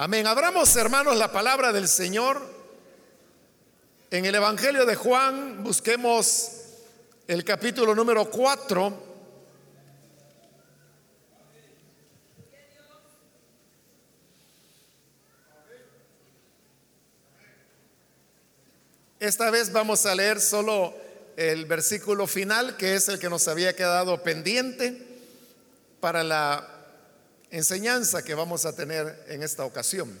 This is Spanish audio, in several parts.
Amén. Abramos, hermanos, la palabra del Señor. En el Evangelio de Juan busquemos el capítulo número 4. Esta vez vamos a leer solo el versículo final, que es el que nos había quedado pendiente para la enseñanza que vamos a tener en esta ocasión.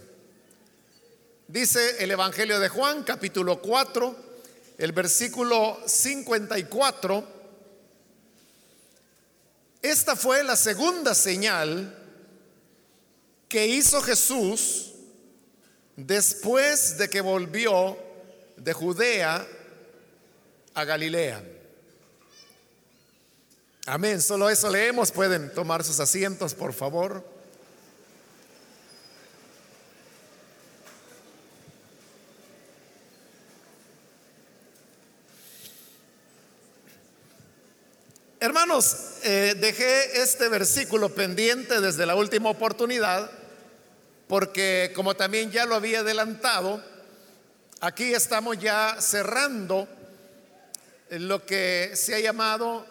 Dice el Evangelio de Juan, capítulo 4, el versículo 54. Esta fue la segunda señal que hizo Jesús después de que volvió de Judea a Galilea. Amén, solo eso leemos. Pueden tomar sus asientos, por favor. Hermanos, eh, dejé este versículo pendiente desde la última oportunidad porque como también ya lo había adelantado, Aquí estamos ya cerrando lo que se ha llamado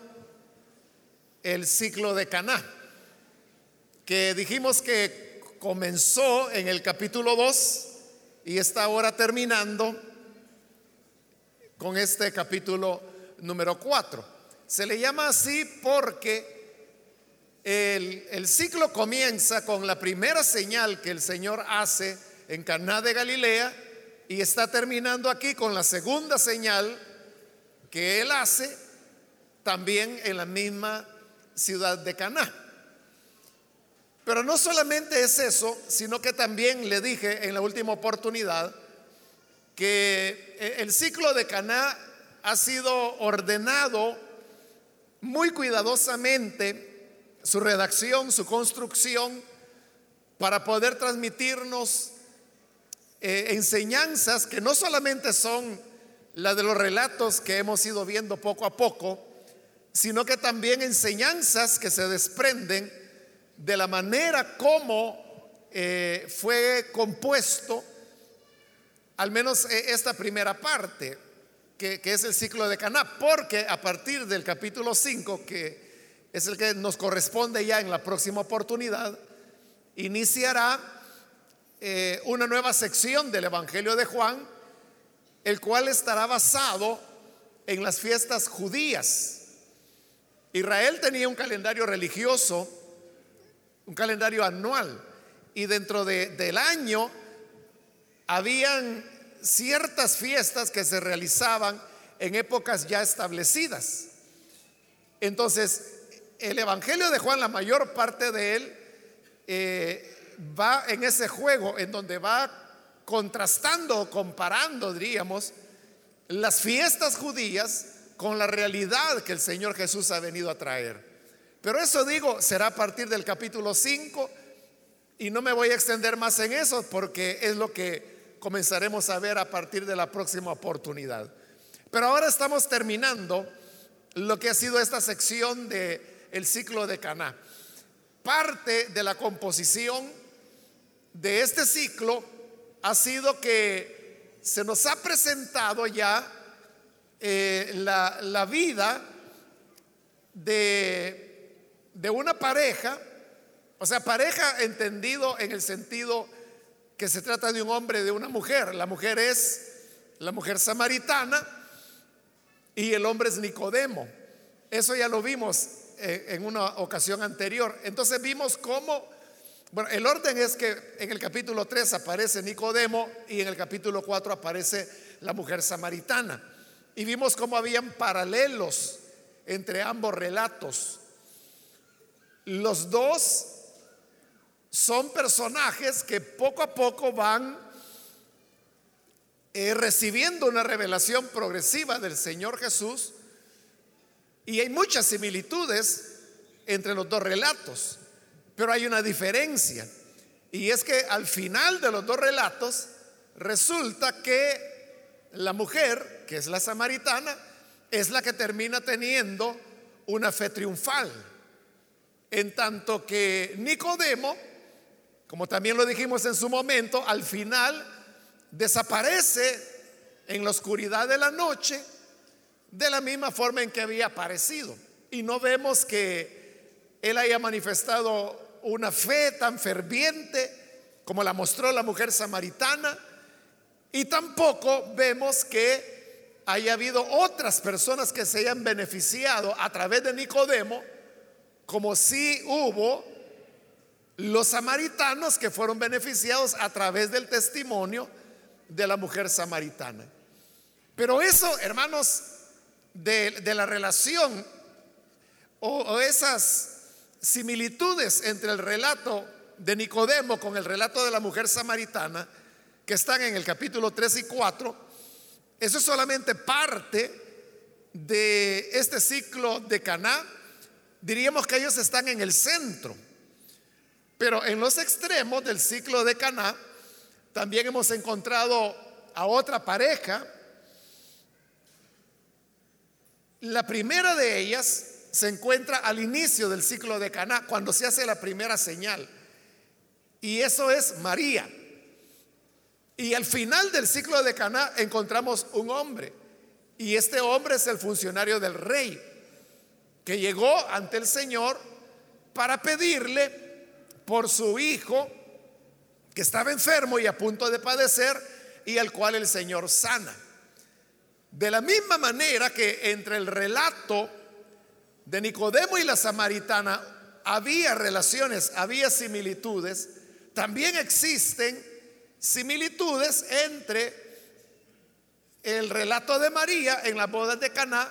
el ciclo de Caná, que dijimos que comenzó en el capítulo 2 y está ahora terminando con este capítulo número 4. Se le llama así porque el, el, ciclo comienza con la primera señal que el Señor hace en Caná de Galilea y está terminando aquí con la segunda señal que él hace también en la misma ciudad de Caná. Pero no solamente es eso, sino que también le dije en la última oportunidad que eh, el ciclo de Caná ha sido ordenado muy cuidadosamente, su redacción, su construcción, para poder transmitirnos eh, enseñanzas que no solamente son las de los relatos que hemos ido viendo poco a poco, sino que también enseñanzas que se desprenden de la manera como eh, fue compuesto, al menos eh, esta primera parte, que, que, es el ciclo de Caná, porque a partir del capítulo 5, que es el que nos corresponde ya en la próxima oportunidad, iniciará eh, una nueva sección del Evangelio de Juan, el cual estará basado en las fiestas judías. Israel tenía un calendario religioso, un calendario anual, y dentro del año habían ciertas fiestas que se realizaban en épocas ya establecidas. Entonces, el Evangelio de Juan, la mayor parte de él, eh, va en ese juego en donde va contrastando o comparando, diríamos, las fiestas judías con la realidad que el Señor Jesús ha venido a traer. Pero eso digo, será a partir del capítulo 5 y no me voy a extender más en eso porque es lo que comenzaremos a ver a partir de la próxima oportunidad. Pero ahora estamos terminando lo que ha sido esta sección de el ciclo de Caná. Parte de la composición de este ciclo ha sido que se nos ha presentado ya eh, la, vida de, de una pareja, o sea, pareja entendido en el sentido que se trata de un hombre y de una mujer. La mujer es la mujer samaritana y el hombre es Nicodemo. Eso ya lo vimos eh, en una ocasión anterior. Entonces vimos cómo bueno, el orden es que en el capítulo 3 aparece Nicodemo y en el capítulo 4 aparece la mujer samaritana. Y vimos cómo habían paralelos entre ambos relatos. Los dos son personajes que poco a poco van eh, recibiendo una revelación progresiva del Señor Jesús y hay muchas similitudes entre los dos relatos. Pero hay una diferencia. Y es que al final de los dos relatos resulta que la mujer, que es la samaritana, es la que termina teniendo una fe triunfal. En tanto que Nicodemo como también lo dijimos en su momento, al final desaparece en la oscuridad de la noche de la misma forma en que había aparecido. Y no vemos que él haya manifestado una fe tan ferviente como la mostró la mujer samaritana. Y tampoco vemos que haya habido otras personas que se hayan beneficiado a través de Nicodemo, como si hubo los samaritanos que fueron beneficiados a través del testimonio de la mujer samaritana. Pero eso, hermanos, de, la relación o, esas similitudes entre el relato de Nicodemo con el relato de la mujer samaritana, que están en el capítulo 3 y 4, eso es solamente parte de este ciclo de Caná. Diríamos que ellos están en el centro. Pero en los extremos del ciclo de Caná también hemos encontrado a otra pareja la primera de ellas se encuentra al inicio del ciclo de Caná, cuando se hace la primera señal. Y eso es María. Y al final del ciclo de Caná encontramos un hombre. Y este hombre es el funcionario del rey, que llegó ante el Señor para pedirle por su hijo, que estaba enfermo y a punto de padecer, y al cual el Señor sana. De la misma manera que entre el relato de Nicodemo y la samaritana había relaciones, había similitudes, también existen similitudes entre el relato de María en las bodas de Caná,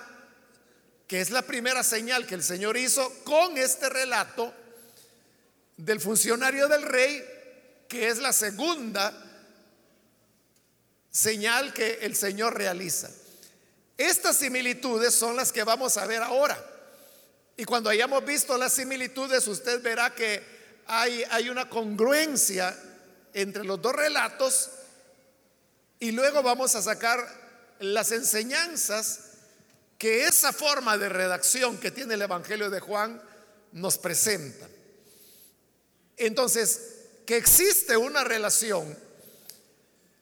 que es la primera señal que el Señor hizo, con este relato del funcionario del rey, que es la segunda señal que el Señor realiza. Estas similitudes son las que vamos a ver ahora. Y cuando hayamos visto las similitudes, usted verá que hay, hay una congruencia entre los dos relatos y luego vamos a sacar las enseñanzas que esa forma de redacción que tiene el Evangelio de Juan nos presenta. Entonces, que existe una relación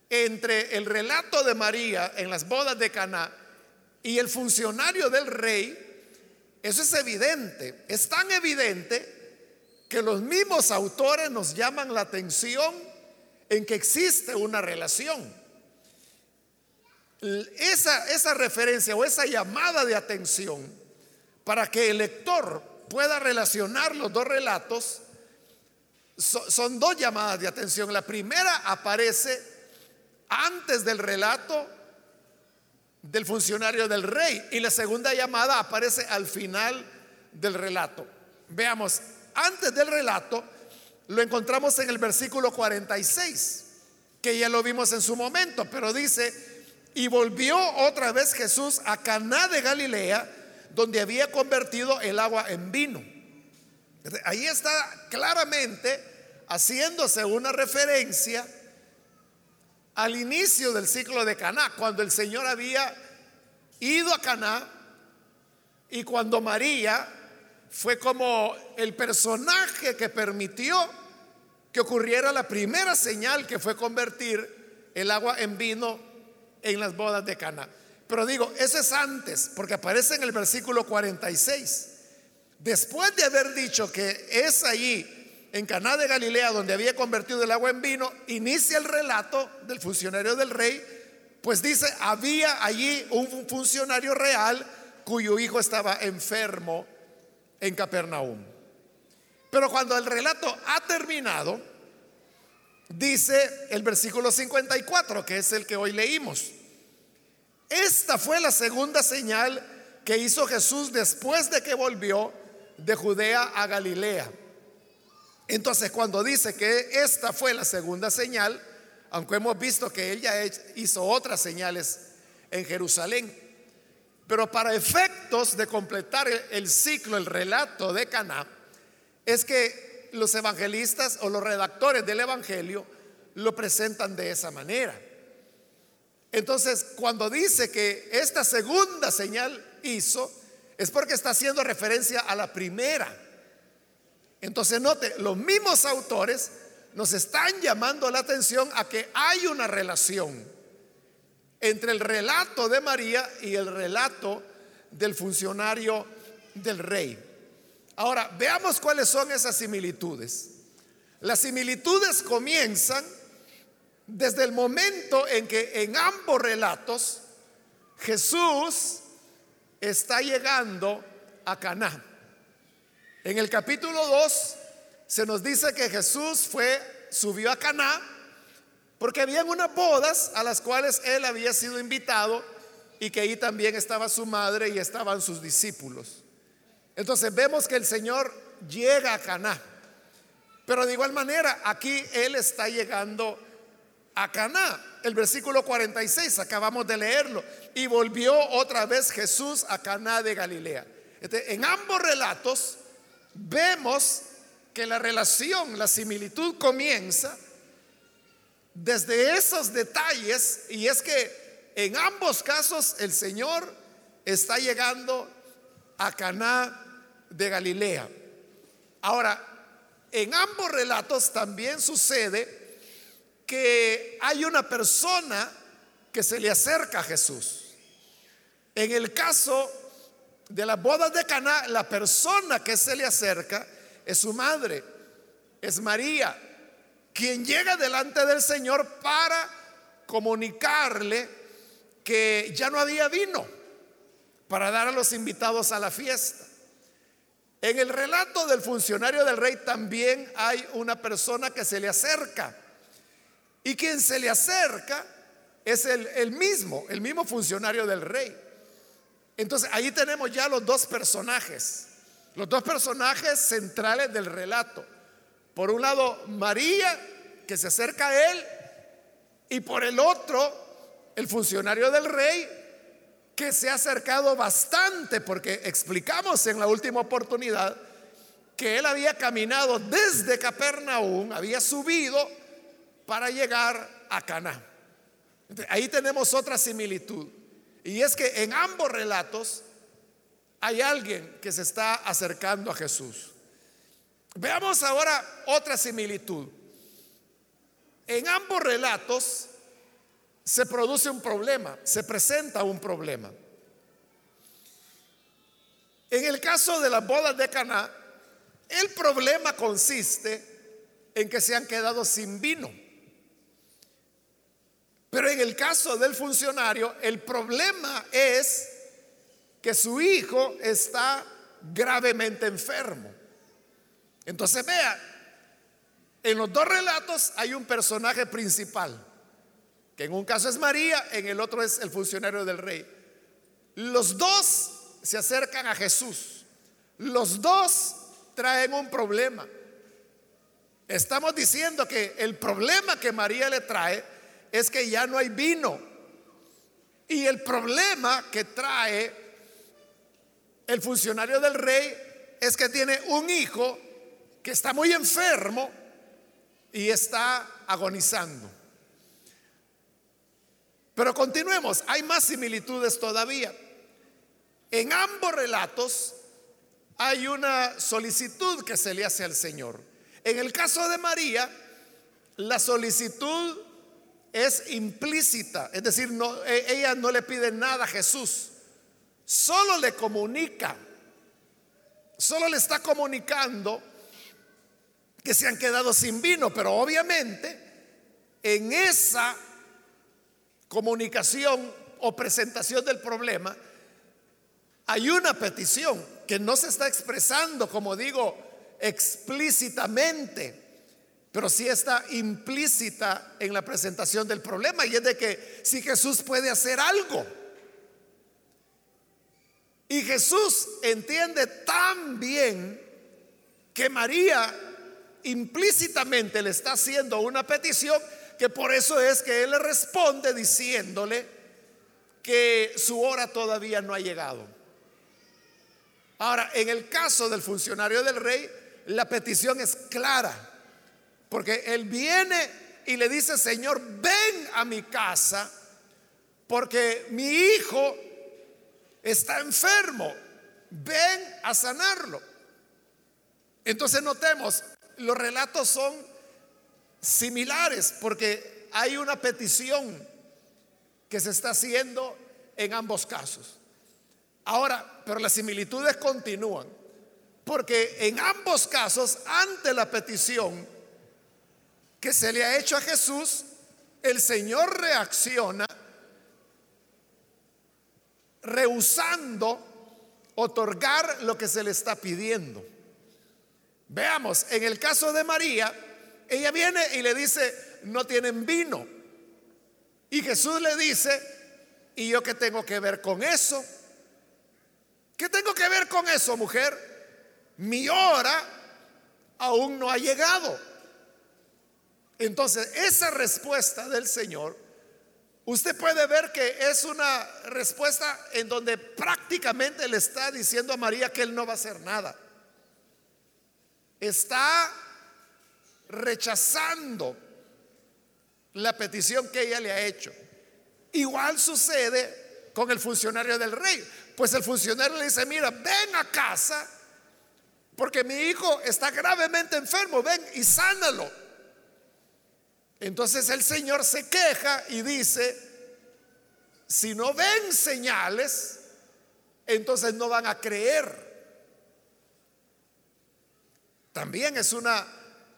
entre el relato de María en las bodas de Caná y el funcionario del rey, eso es evidente, es tan evidente que los mismos autores nos llaman la atención en que existe una relación. Esa, esa referencia o esa llamada de atención para que el lector pueda relacionar los dos relatos son dos llamadas de atención. La primera aparece antes del relato del funcionario del rey. Y la segunda llamada aparece al final del relato. Veamos, antes del relato lo encontramos en el versículo 46, que ya lo vimos en su momento, pero dice, y volvió otra vez Jesús a Caná de Galilea, donde había convertido el agua en vino. Ahí está claramente haciéndose una referencia al inicio del ciclo de Caná, cuando el Señor había ido a Caná y cuando María fue como el personaje que permitió que ocurriera la primera señal que fue convertir el agua en vino en las bodas de Caná. Pero digo, eso es antes, porque aparece en el versículo 46. Después de haber dicho que es allí en Caná de Galilea, donde había convertido el agua en vino, inicia el relato del funcionario del rey, pues dice, había allí un funcionario real cuyo hijo estaba enfermo en Capernaum. Pero cuando el relato ha terminado, dice el versículo 54, que es el que hoy leímos. Esta fue la segunda señal que hizo Jesús después de que volvió de Judea a Galilea entonces, cuando dice que esta fue la segunda señal, aunque hemos visto que ella hizo otras señales en Jerusalén, pero para efectos de completar el ciclo, el relato de Caná, es que los evangelistas o los redactores del evangelio lo presentan de esa manera. Entonces, cuando dice que esta segunda señal hizo, es porque está haciendo referencia a la primera. Entonces note, los mismos autores nos están llamando la atención a que hay una relación entre el relato de María y el relato del funcionario del rey. Ahora, veamos cuáles son esas similitudes. Las similitudes comienzan desde el momento en que en ambos relatos Jesús está llegando a Caná. En el capítulo 2 se nos dice que Jesús fue subió a Caná porque habían unas bodas a las cuales él había sido invitado y que ahí también estaba su madre y estaban sus discípulos. Entonces vemos que el Señor llega a Caná. Pero de igual manera, aquí él está llegando a Caná. El versículo 46, acabamos de leerlo. Y volvió otra vez Jesús a Caná de Galilea. en ambos relatos vemos que la relación, la similitud comienza desde esos detalles y es que en ambos casos el Señor está llegando a Caná de Galilea. Ahora, en ambos relatos también sucede que hay una persona que se le acerca a Jesús. En el caso de las bodas de Caná, la persona que se le acerca es su madre, es María, quien llega delante del Señor para comunicarle que ya no había vino para dar a los invitados a la fiesta. En el relato del funcionario del rey también hay una persona que se le acerca y quien se le acerca es el, el mismo, el mismo funcionario del rey. Entonces ahí tenemos ya los dos personajes, los dos personajes centrales del relato. Por un lado, María, que se acerca a él, y por el otro, el funcionario del rey, que se ha acercado bastante, porque explicamos en la última oportunidad que él había caminado desde Capernaum, había subido para llegar a Caná. Ahí tenemos otra similitud. Y es que en ambos relatos hay alguien que se está acercando a Jesús. Veamos ahora otra similitud. En ambos relatos se produce un problema, se presenta un problema. En el caso de las bodas de Caná, el problema consiste en que se han quedado sin vino. Pero en el caso del funcionario, el problema es que su hijo está gravemente enfermo. Entonces vea, en los dos relatos hay un personaje principal, que en un caso es María, en el otro es el funcionario del rey. Los dos se acercan a Jesús. Los dos traen un problema. Estamos diciendo que el problema que María le trae es que ya no hay vino. Y el problema que trae el funcionario del rey es que tiene un hijo que está muy enfermo y está agonizando. Pero continuemos, hay más similitudes todavía. En ambos relatos hay una solicitud que se le hace al Señor. En el caso de María, la solicitud es implícita, es decir, e, ella no le pide nada a Jesús, solo le comunica, solo le está comunicando que se han quedado sin vino, pero obviamente en esa comunicación o presentación del problema hay una petición que no se está expresando, como digo, explícitamente pero sí está implícita en la presentación del problema y es de que si Jesús puede hacer algo. Y Jesús entiende tan bien que María implícitamente le está haciendo una petición que por eso es que Él le responde diciéndole que su hora todavía no ha llegado. Ahora, en el caso del funcionario del rey, la petición es clara. Porque él viene y le dice, Señor, ven a mi casa porque mi hijo está enfermo, ven a sanarlo. Entonces notemos, los relatos son similares porque hay una petición que se está haciendo en ambos casos. Ahora, pero las similitudes continúan, porque en ambos casos, ante la petición que se le ha hecho a Jesús, el Señor reacciona rehusando otorgar lo que se le está pidiendo. Veamos, en el caso de María, ella viene y le dice, no tienen vino. Y Jesús le dice, ¿y yo qué tengo que ver con eso? ¿Qué tengo que ver con eso, mujer? Mi hora aún no ha llegado. Entonces, esa respuesta del Señor, usted puede ver que es una respuesta en donde prácticamente le está diciendo a María que él no va a hacer nada. Está rechazando la petición que ella le ha hecho. Igual sucede con el funcionario del rey. Pues el funcionario le dice, mira, ven a casa porque mi hijo está gravemente enfermo, ven y sánalo. Entonces el Señor se queja y dice, si no ven señales, entonces no van a creer. También es una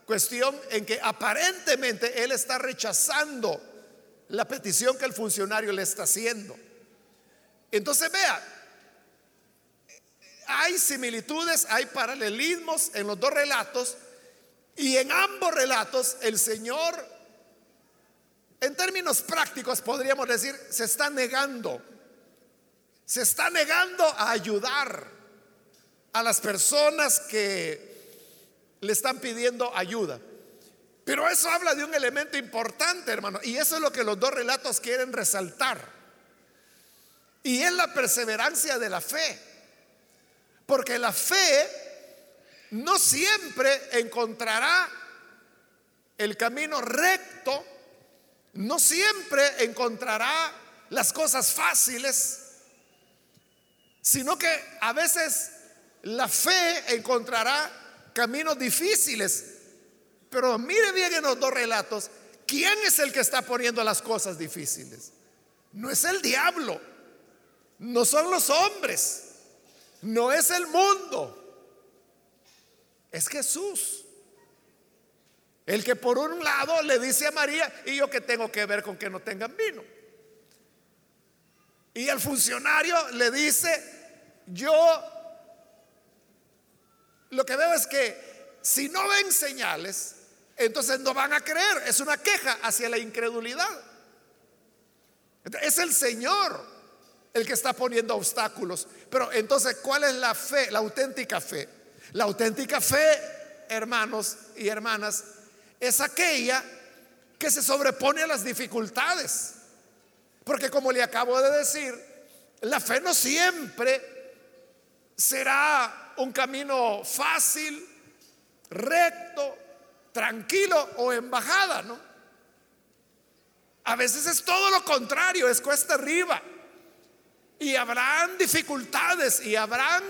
cuestión en que aparentemente él está rechazando la petición que el funcionario le está haciendo. Entonces vea, hay similitudes, hay paralelismos en los dos relatos y en ambos relatos el Señor, en términos prácticos podríamos decir, se está negando, se está negando a ayudar a las personas que le están pidiendo ayuda. Pero eso habla de un elemento importante, hermano, y eso es lo que los dos relatos quieren resaltar. Y es la perseverancia de la fe. Porque la fe no siempre encontrará el camino recto, no siempre encontrará las cosas fáciles, sino que a veces la fe encontrará caminos difíciles. Pero mire bien en los dos relatos, ¿quién es el que está poniendo las cosas difíciles? No es el diablo, no son los hombres, no es el mundo, es Jesús. El que por un lado le dice a María, ¿y yo que tengo que ver con que no tengan vino? Y el funcionario le dice, yo lo que veo es que si no ven señales, entonces no van a creer. Es una queja hacia la incredulidad. Es el Señor el que está poniendo obstáculos. Pero entonces, ¿cuál es la fe, la auténtica fe? La auténtica fe, hermanos y hermanas, es aquella que se sobrepone a las dificultades. Porque como le acabo de decir, la fe no siempre será un camino fácil, recto, tranquilo o embajada, ¿no? A veces es todo lo contrario, es cuesta arriba. Y habrán dificultades y habrán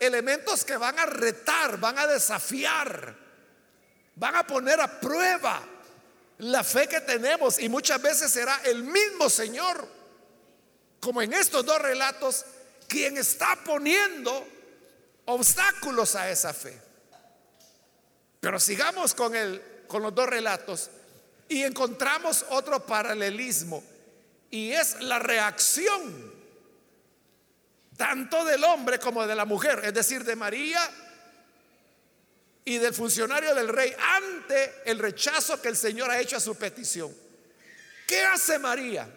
elementos que van a retar, van a desafiar, van a poner a prueba la fe que tenemos y muchas veces será el mismo Señor, como en estos dos relatos, quien está poniendo obstáculos a esa fe. Pero sigamos con, el, con los dos relatos y encontramos otro paralelismo y es la reacción tanto del hombre como de la mujer, es decir, de María y del funcionario del rey ante el rechazo que el Señor ha hecho a su petición. ¿Qué hace María?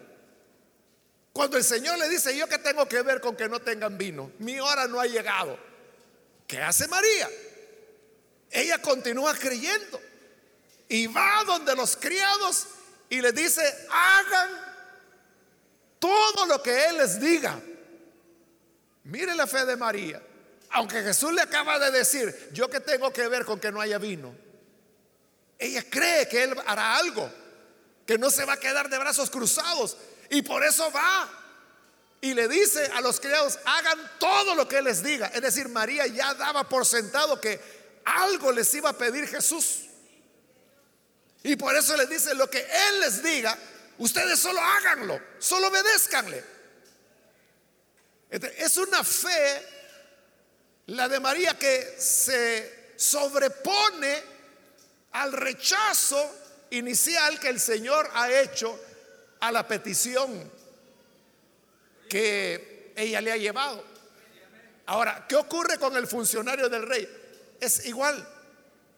Cuando el Señor le dice, yo que tengo que ver con que no tengan vino, mi hora no ha llegado. ¿Qué hace María? Ella continúa creyendo y va donde los criados y les dice, hagan todo lo que Él les diga. Mire la fe de María. Aunque Jesús le acaba de decir, yo que tengo que ver con que no haya vino. Ella cree que Él hará algo, que no se va a quedar de brazos cruzados. Y por eso va y le dice a los criados, hagan todo lo que Él les diga. Es decir, María ya daba por sentado que algo les iba a pedir Jesús. Y por eso les dice lo que Él les diga, ustedes solo háganlo, solo obedézcanle. Es una fe, la de María, que se sobrepone al rechazo inicial que el Señor ha hecho a la petición que ella le ha llevado. Ahora, ¿qué ocurre con el funcionario del rey? Es igual.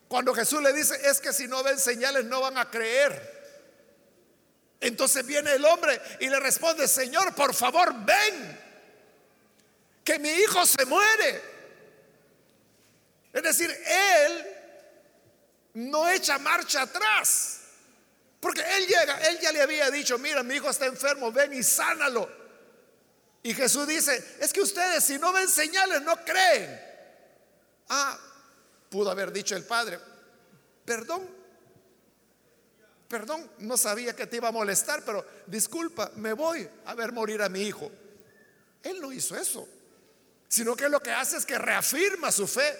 Cuando Jesús le dice, es que si no ven señales no van a creer. Entonces viene el hombre y le responde, Señor, por favor, ven, que mi hijo se muere. Es decir, él no echa marcha atrás. Porque él llega, él ya le había dicho, mira, mi hijo está enfermo, ven y sánalo. Y Jesús dice, es que ustedes si no ven señales no creen. Ah, pudo haber dicho el padre, perdón, perdón, no sabía que te iba a molestar, pero disculpa, me voy a ver morir a mi hijo. Él no hizo eso, sino que lo que hace es que reafirma su fe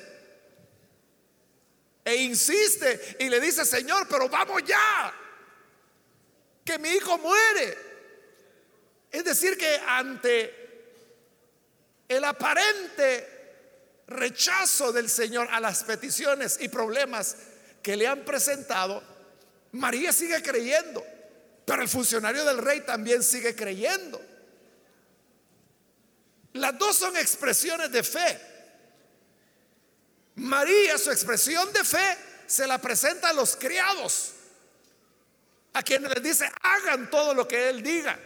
e insiste y le dice, Señor, pero vamos ya, que mi hijo muere. Es decir, que ante el aparente rechazo del Señor a las peticiones y problemas que le han presentado, María sigue creyendo, pero el funcionario del rey también sigue creyendo. Las dos son expresiones de fe. María, su expresión de fe, se la presenta a los criados, a quienes les dice, hagan todo lo que él diga.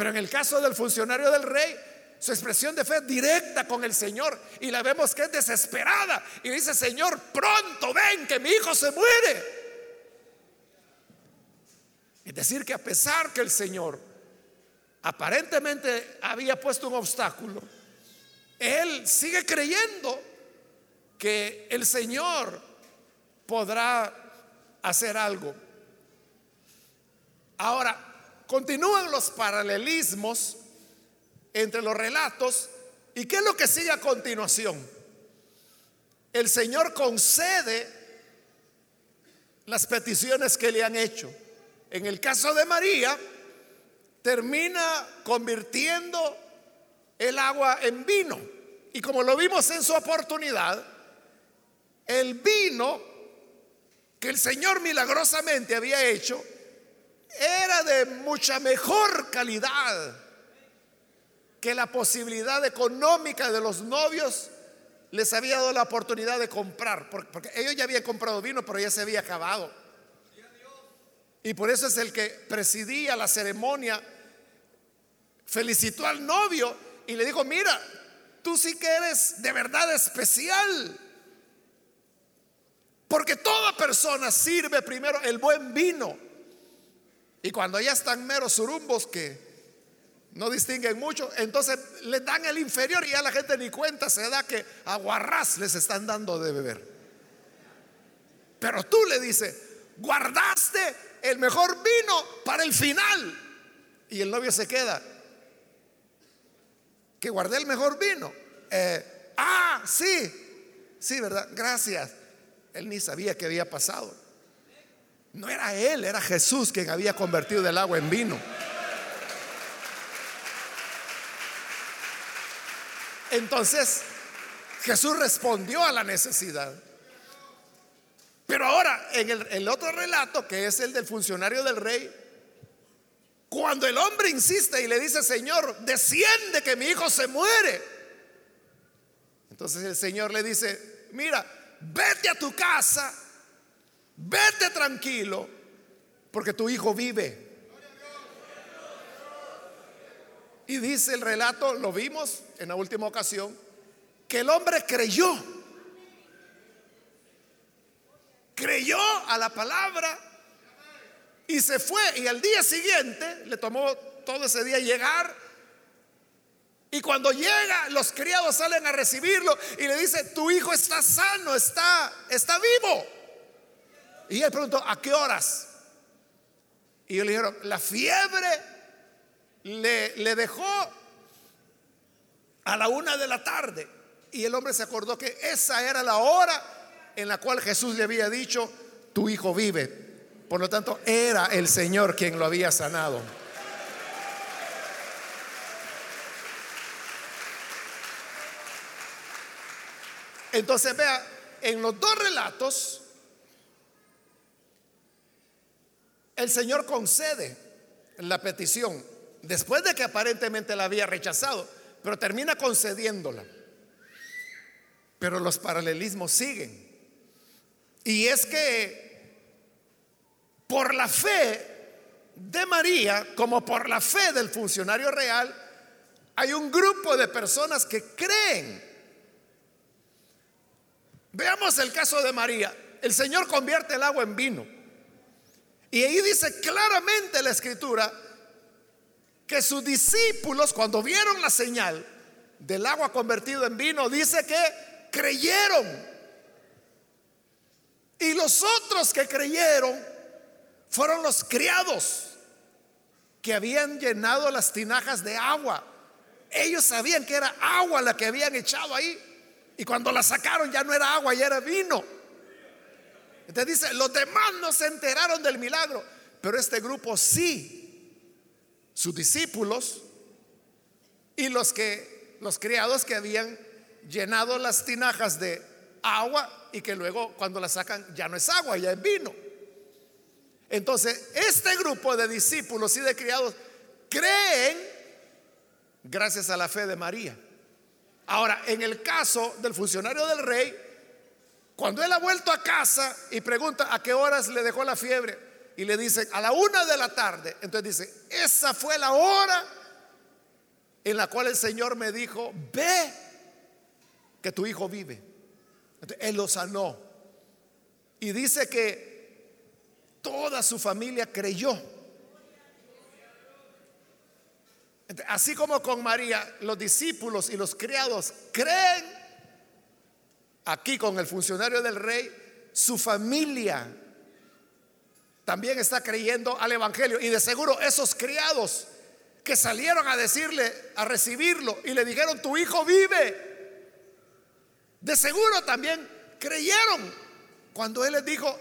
Pero en el caso del funcionario del rey, su expresión de fe es directa con el Señor y la vemos que es desesperada y dice, Señor, pronto ven que mi hijo se muere. Es decir, que a pesar que el Señor aparentemente había puesto un obstáculo, él sigue creyendo que el Señor podrá hacer algo. Ahora, continúan los paralelismos entre los relatos. ¿Y qué es lo que sigue a continuación? El Señor concede las peticiones que le han hecho. En el caso de María, termina convirtiendo el agua en vino. Y como lo vimos en su oportunidad, el vino que el Señor milagrosamente había hecho era de mucha mejor calidad que la posibilidad económica de los novios les había dado la oportunidad de comprar, porque ellos ya habían comprado vino, pero ya se había acabado. Y por eso es el que presidía la ceremonia, felicitó al novio y le dijo, mira, tú sí que eres de verdad especial, porque toda persona sirve primero el buen vino. Y cuando ya están meros surumbos que no distinguen mucho, entonces le dan el inferior y ya la gente ni cuenta se da que aguarrás les están dando de beber. Pero tú le dices, guardaste el mejor vino para el final. Y el novio se queda, que guardé el mejor vino. Eh, ah, sí, sí, ¿verdad? Gracias. Él ni sabía qué había pasado. No era él, era Jesús quien había convertido el agua en vino. Entonces, Jesús respondió a la necesidad. Pero ahora, en el, otro relato, que es el del funcionario del rey, cuando el hombre insiste y le dice, Señor, desciende que mi hijo se muere. Entonces el Señor le dice, mira, vete a tu casa, vete tranquilo, porque tu hijo vive. Y dice el relato, lo vimos en la última ocasión, que el hombre creyó. Creyó a la palabra y se fue. Y al día siguiente, le tomó todo ese día llegar. Y cuando llega, los criados salen a recibirlo y le dice, tu hijo está sano, está, está vivo. Y él preguntó, ¿a qué horas? Y ellos le dijeron, la fiebre le, dejó a la una de la tarde. Y el hombre se acordó que esa era la hora en la cual Jesús le había dicho, tu hijo vive. Por lo tanto, era el Señor quien lo había sanado. Entonces vea, en los dos relatos, el Señor concede la petición, después de que aparentemente la había rechazado, pero termina concediéndola. Pero los paralelismos siguen. Y es que por la fe de María, como por la fe del funcionario real, hay un grupo de personas que creen Veamos el caso de María. El Señor convierte el agua en vino. Y ahí dice claramente la escritura que sus discípulos, cuando vieron la señal del agua convertido en vino, dice que creyeron. Y los otros que creyeron fueron los criados que habían llenado las tinajas de agua. Ellos sabían que era agua la que habían echado ahí. Y cuando la sacaron ya no era agua, ya era vino. Entonces dice, los demás no se enteraron del milagro, pero este grupo sí, sus discípulos y los que los criados que habían llenado las tinajas de agua y que luego cuando la sacan ya no es agua, ya es vino. Entonces, este grupo de discípulos y de criados creen gracias a la fe de María. Ahora, en el caso del funcionario del rey, cuando él ha vuelto a casa y pregunta a qué horas le dejó la fiebre y le dice a la una de la tarde, entonces dice, esa fue la hora en la cual el Señor me dijo, ve que tu hijo vive. él lo sanó. Y dice que toda su familia creyó. Así como con María, los discípulos y los criados creen, aquí con el funcionario del rey, su familia también está creyendo al Evangelio. Y de seguro esos criados que salieron a decirle, a recibirlo y le dijeron, tu hijo vive, de seguro también creyeron cuando él les dijo,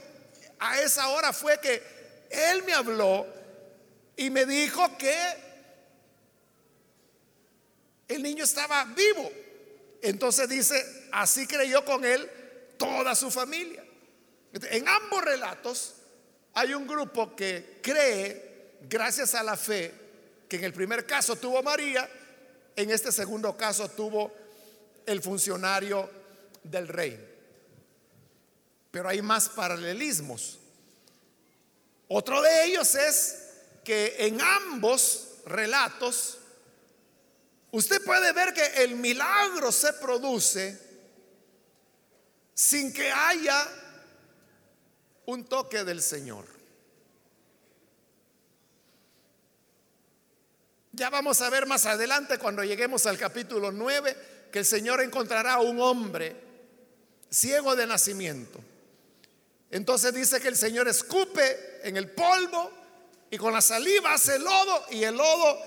a esa hora fue que él me habló y me dijo que el niño estaba vivo. Entonces dice, así creyó con él toda su familia. En ambos relatos hay un grupo que cree, gracias a la fe, que en el primer caso tuvo María, en este segundo caso tuvo el funcionario del rey. Pero hay más paralelismos. Otro de ellos es que en ambos relatos Usted puede ver que el milagro se produce sin que haya un toque del Señor. Ya vamos a ver más adelante cuando lleguemos al capítulo 9 que el Señor encontrará a un hombre ciego de nacimiento. Entonces dice que el Señor escupe en el polvo y con la saliva hace lodo y el lodo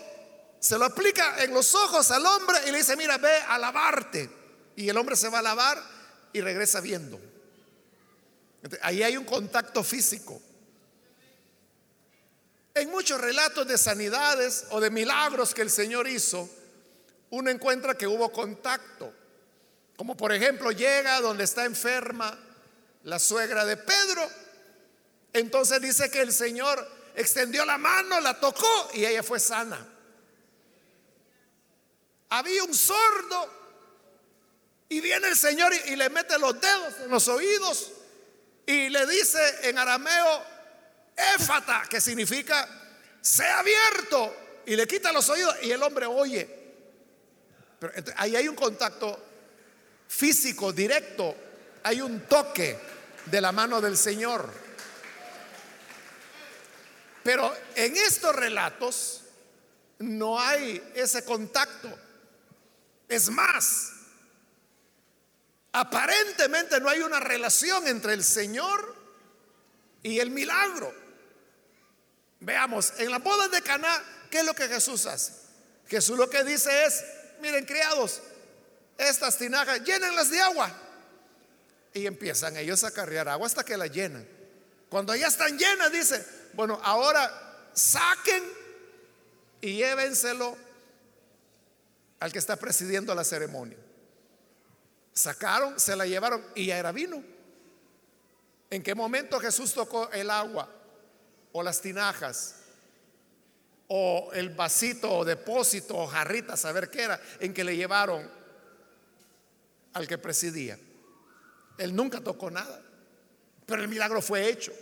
se lo aplica en los ojos al hombre y le dice, mira, ve a lavarte. Y el hombre se va a lavar y regresa viendo. ahí hay un contacto físico. En muchos relatos de sanidades o de milagros que el Señor hizo, uno encuentra que hubo contacto. Como por ejemplo llega donde está enferma la suegra de Pedro. Entonces dice que el Señor extendió la mano, la tocó y ella fue sana. Había un sordo y viene el Señor y, le mete los dedos en los oídos y le dice en arameo, éfata, que significa, sea abierto, y le quita los oídos y el hombre oye. Pero ahí hay un contacto físico, directo, hay un toque de la mano del Señor. Pero en estos relatos no hay ese contacto. Es más, aparentemente no hay una relación entre el Señor y el milagro. Veamos, en la boda de Caná, ¿qué es lo que Jesús hace? Jesús lo que dice es, miren criados, estas tinajas, llénenlas de agua. Y empiezan ellos a cargar agua hasta que la llenan. Cuando ya están llenas, dice, bueno, ahora saquen y llévenselo al que está presidiendo la ceremonia. Sacaron, se la llevaron y ya era vino. ¿En qué momento Jesús tocó el agua o las tinajas o el vasito o depósito o jarrita, saber qué era, en que le llevaron al que presidía? Él nunca tocó nada, pero el milagro fue hecho.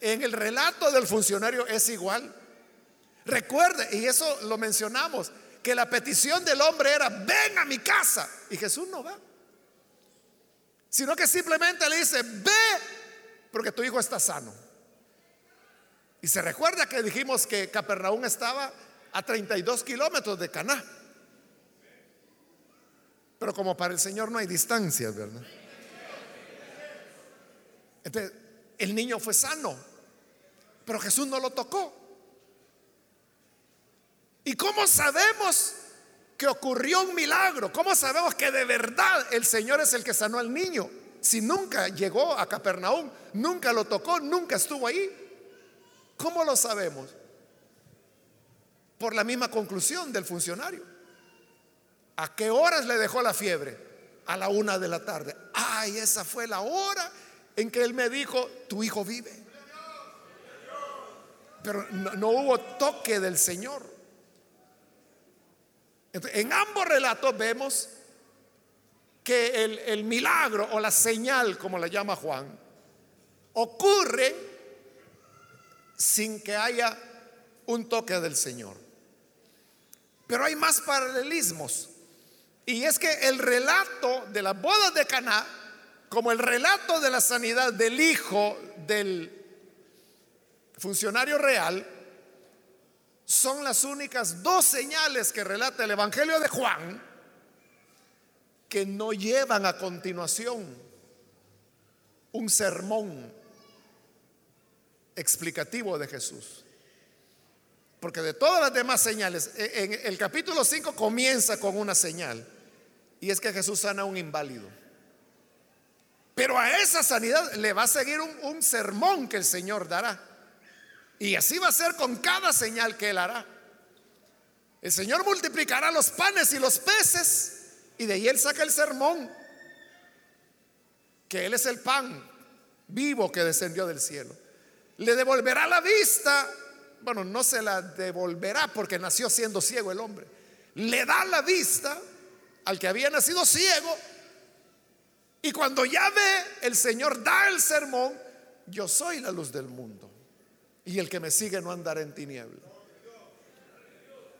En el relato del funcionario es igual. Recuerde, y eso lo mencionamos, que la petición del hombre era, ven a mi casa. Y Jesús no va. Sino que simplemente le dice, ve porque tu hijo está sano. Y se recuerda que dijimos que Capernaum estaba a 32 kilómetros de Caná. Pero como para el Señor no hay distancias, ¿verdad? El niño fue sano, pero Jesús no lo tocó. ¿Y cómo sabemos que ocurrió un milagro? ¿Cómo sabemos que de verdad el Señor es el que sanó al niño? Si nunca llegó a Capernaum, nunca lo tocó, nunca estuvo ahí. ¿Cómo lo sabemos? Por la misma conclusión del funcionario. ¿A qué horas le dejó la fiebre? A la una de la tarde. Ay, esa fue la hora en que él me dijo, tu hijo vive. Pero no, hubo toque del Señor. En ambos relatos vemos que el, el milagro o la señal, como la llama Juan, ocurre sin que haya un toque del Señor. Pero hay más paralelismos. Y es que el relato de las bodas de Caná, como el relato de la sanidad del hijo del funcionario real, son las únicas dos señales que relata el Evangelio de Juan que no llevan a continuación un sermón explicativo de Jesús. Porque de todas las demás señales, e, en el capítulo 5 comienza con una señal. Y es que Jesús sana a un inválido. Pero a esa sanidad le va a seguir un, sermón que el Señor dará. Y así va a ser con cada señal que Él hará. El Señor multiplicará los panes y los peces. Y de ahí Él saca el sermón. Que Él es el pan vivo que descendió del cielo. Le devolverá la vista. Bueno, no se la devolverá porque nació siendo ciego el hombre. Le da la vista al que había nacido ciego. Y cuando ya ve, el Señor da el sermón, yo soy la luz del mundo. Y el que me sigue no andará en tinieblas.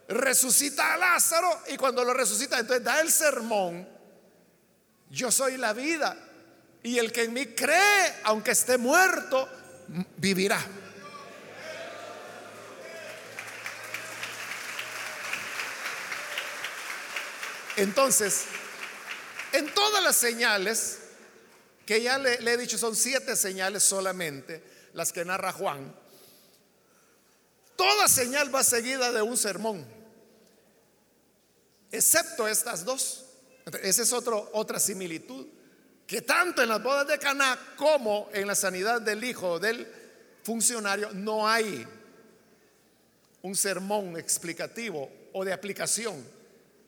Resucita a Lázaro y cuando lo resucita, entonces da el sermón, yo soy la vida. Y el que en mí cree, aunque esté muerto, vivirá. Entonces, en todas las señales, que ya le, he dicho, son siete señales solamente, las que narra Juan, toda señal va seguida de un sermón, excepto estas dos. Esa es otra similitud, que tanto en las bodas de Caná como en la sanidad del hijo del funcionario no hay un sermón explicativo o de aplicación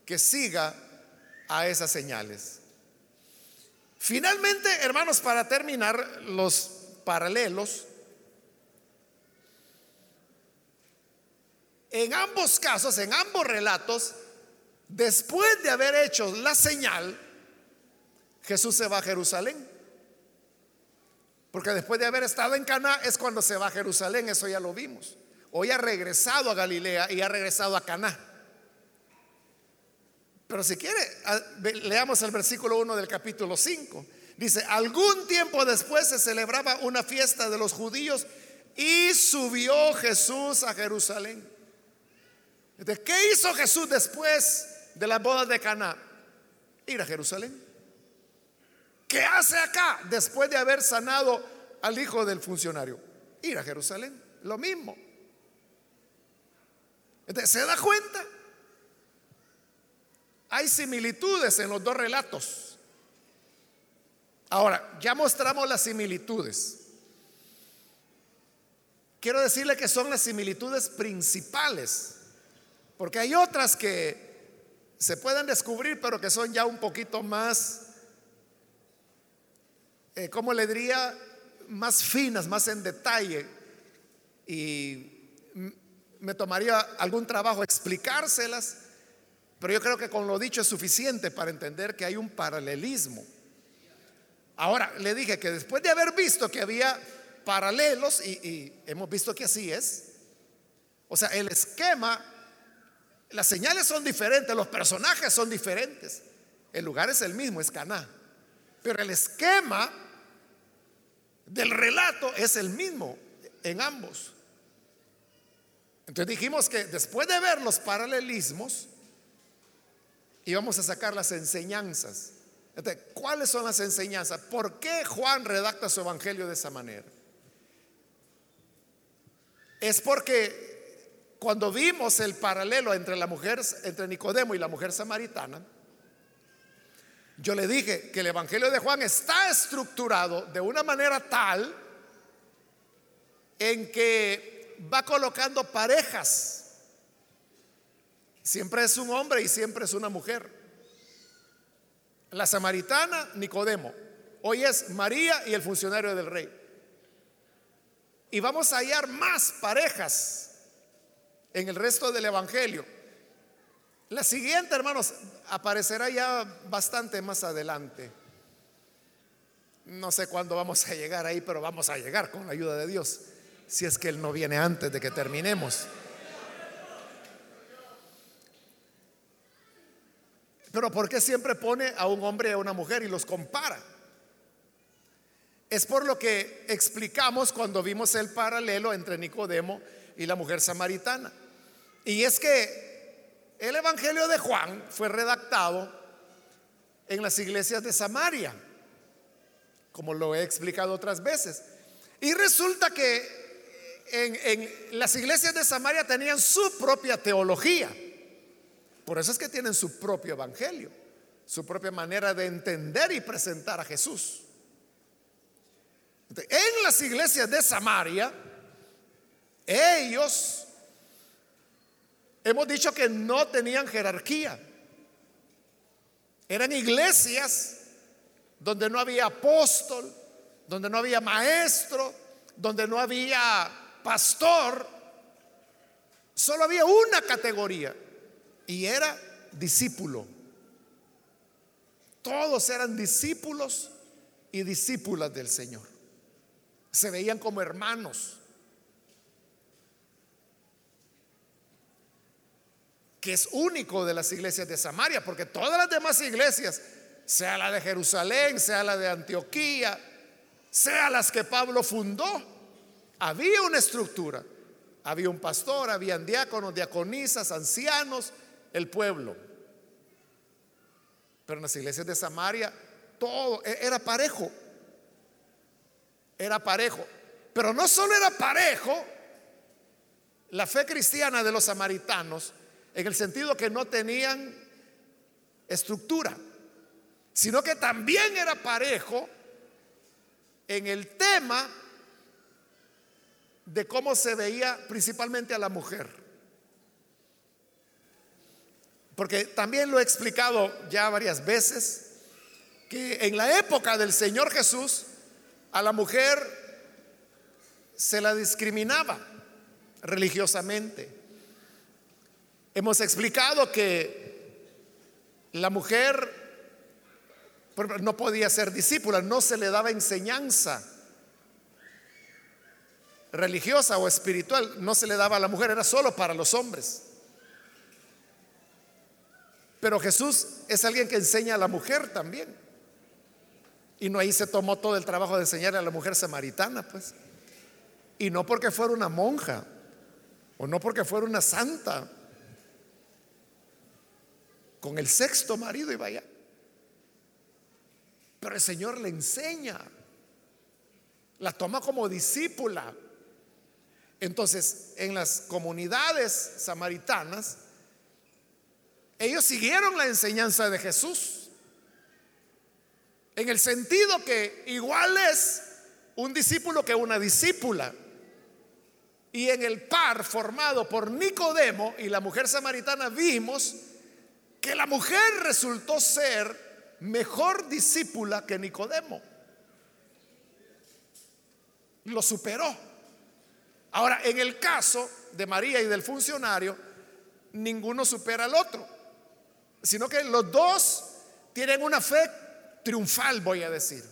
que siga a esas señales. Finalmente, hermanos, para terminar los paralelos, en ambos casos, en ambos relatos, después de haber hecho la señal, Jesús se va a Jerusalén. Porque después de haber estado en Caná es cuando se va a Jerusalén, eso ya lo vimos. Hoy ha regresado a Galilea y ha regresado a Caná. Pero si quiere, leamos el versículo 1 del capítulo 5. Dice, algún tiempo después se celebraba una fiesta de los judíos y subió Jesús a Jerusalén. ¿De qué hizo Jesús después de la boda de Caná? Ir a Jerusalén. ¿Qué hace acá después de haber sanado al hijo del funcionario? Ir a Jerusalén. Lo mismo. ¿Se da cuenta? Hay similitudes en los dos relatos. Ahora, ya mostramos las similitudes. quiero decirle que son las similitudes principales, porque hay otras que se pueden descubrir, pero que son ya un poquito más, eh, ¿cómo le diría? Más finas, más en detalle. Y me tomaría algún trabajo explicárselas, pero yo creo que con lo dicho es suficiente para entender que hay un paralelismo. Ahora, le dije que después de haber visto que había paralelos, y, y hemos visto que así es, o sea, el esquema las señales son diferentes, los personajes son diferentes. El lugar es el mismo, es Caná. Pero el esquema del relato es el mismo en ambos. Entonces dijimos que después de ver los paralelismos, íbamos a sacar las enseñanzas. ¿cuáles son las enseñanzas? ¿Por qué Juan redacta su evangelio de esa manera? Es porque cuando vimos el paralelo entre la mujer, entre Nicodemo y la mujer samaritana, yo le dije que el Evangelio de Juan está estructurado de una manera tal en que va colocando parejas. Siempre es un hombre y siempre es una mujer. La samaritana, Nicodemo. Hoy es María y el funcionario del rey. Y vamos a hallar más parejas en el resto del Evangelio. La siguiente, hermanos, aparecerá ya bastante más adelante. No sé cuándo vamos a llegar ahí, pero vamos a llegar con la ayuda de Dios, si es que Él no viene antes de que terminemos. Pero ¿por qué siempre pone a un hombre y a una mujer y los compara? Es por lo que explicamos cuando vimos el paralelo entre Nicodemo y la mujer samaritana. Y es que el Evangelio de Juan fue redactado en las iglesias de Samaria, como lo he explicado otras veces. Y resulta que en, las iglesias de Samaria tenían su propia teología. Por eso es que tienen su propio evangelio, su propia manera de entender y presentar a Jesús. En las iglesias de Samaria, ellos hemos dicho que no tenían jerarquía. Eran iglesias donde no había apóstol, donde no había maestro, donde no había pastor. Solo había una categoría y era discípulo. Todos eran discípulos y discípulas del Señor. Se veían como hermanos. Que es único de las iglesias de Samaria, porque todas las demás iglesias, sea la de Jerusalén, sea la de Antioquía, sea las que Pablo fundó, había una estructura. Había un pastor, habían diáconos, diaconisas, ancianos, el pueblo. Pero en las iglesias de Samaria todo e-, era parejo. Era parejo. Pero no solo era parejo, la fe cristiana de los samaritanos en el sentido que no tenían estructura, sino que también era parejo en el tema de cómo se veía principalmente a la mujer. Porque también lo he explicado ya varias veces, que en la época del Señor Jesús a la mujer se la discriminaba religiosamente. Hemos explicado que la mujer no podía ser discípula, no se le daba enseñanza religiosa o espiritual, no se le daba a la mujer, era solo para los hombres. Pero Jesús es alguien que enseña a la mujer también. Y no ahí se tomó todo el trabajo de enseñar a la mujer samaritana, pues. Y no porque fuera una monja, o no porque fuera una santa, con el sexto marido y vaya. Pero el Señor le enseña, la toma como discípula. Entonces, en las comunidades samaritanas, ellos siguieron la enseñanza de Jesús. En el sentido que igual es un discípulo que una discípula. Y en el par formado por Nicodemo y la mujer samaritana vimos que la mujer resultó ser mejor discípula que Nicodemo. Lo superó. Ahora, en el caso de María y del funcionario, ninguno supera al otro, sino que los dos tienen una fe triunfal, voy a decir,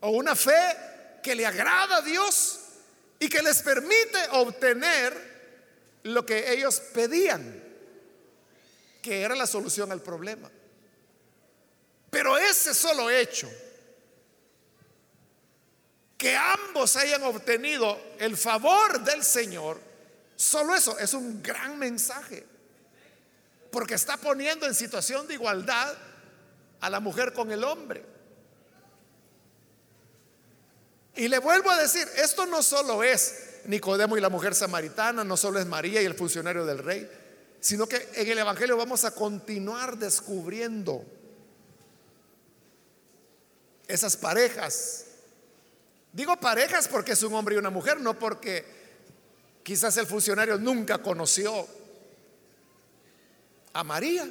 o una fe que le agrada a Dios y que les permite obtener lo que ellos pedían, que era la solución al problema. Pero ese solo hecho, que ambos hayan obtenido el favor del Señor, solo eso es un gran mensaje, porque está poniendo en situación de igualdad a la mujer con el hombre. Y le vuelvo a decir, esto no solo es Nicodemo y la mujer samaritana, no solo es María y el funcionario del rey, sino que en el Evangelio vamos a continuar descubriendo esas parejas. Digo parejas porque es un hombre y una mujer, no porque quizás el funcionario nunca conoció a María.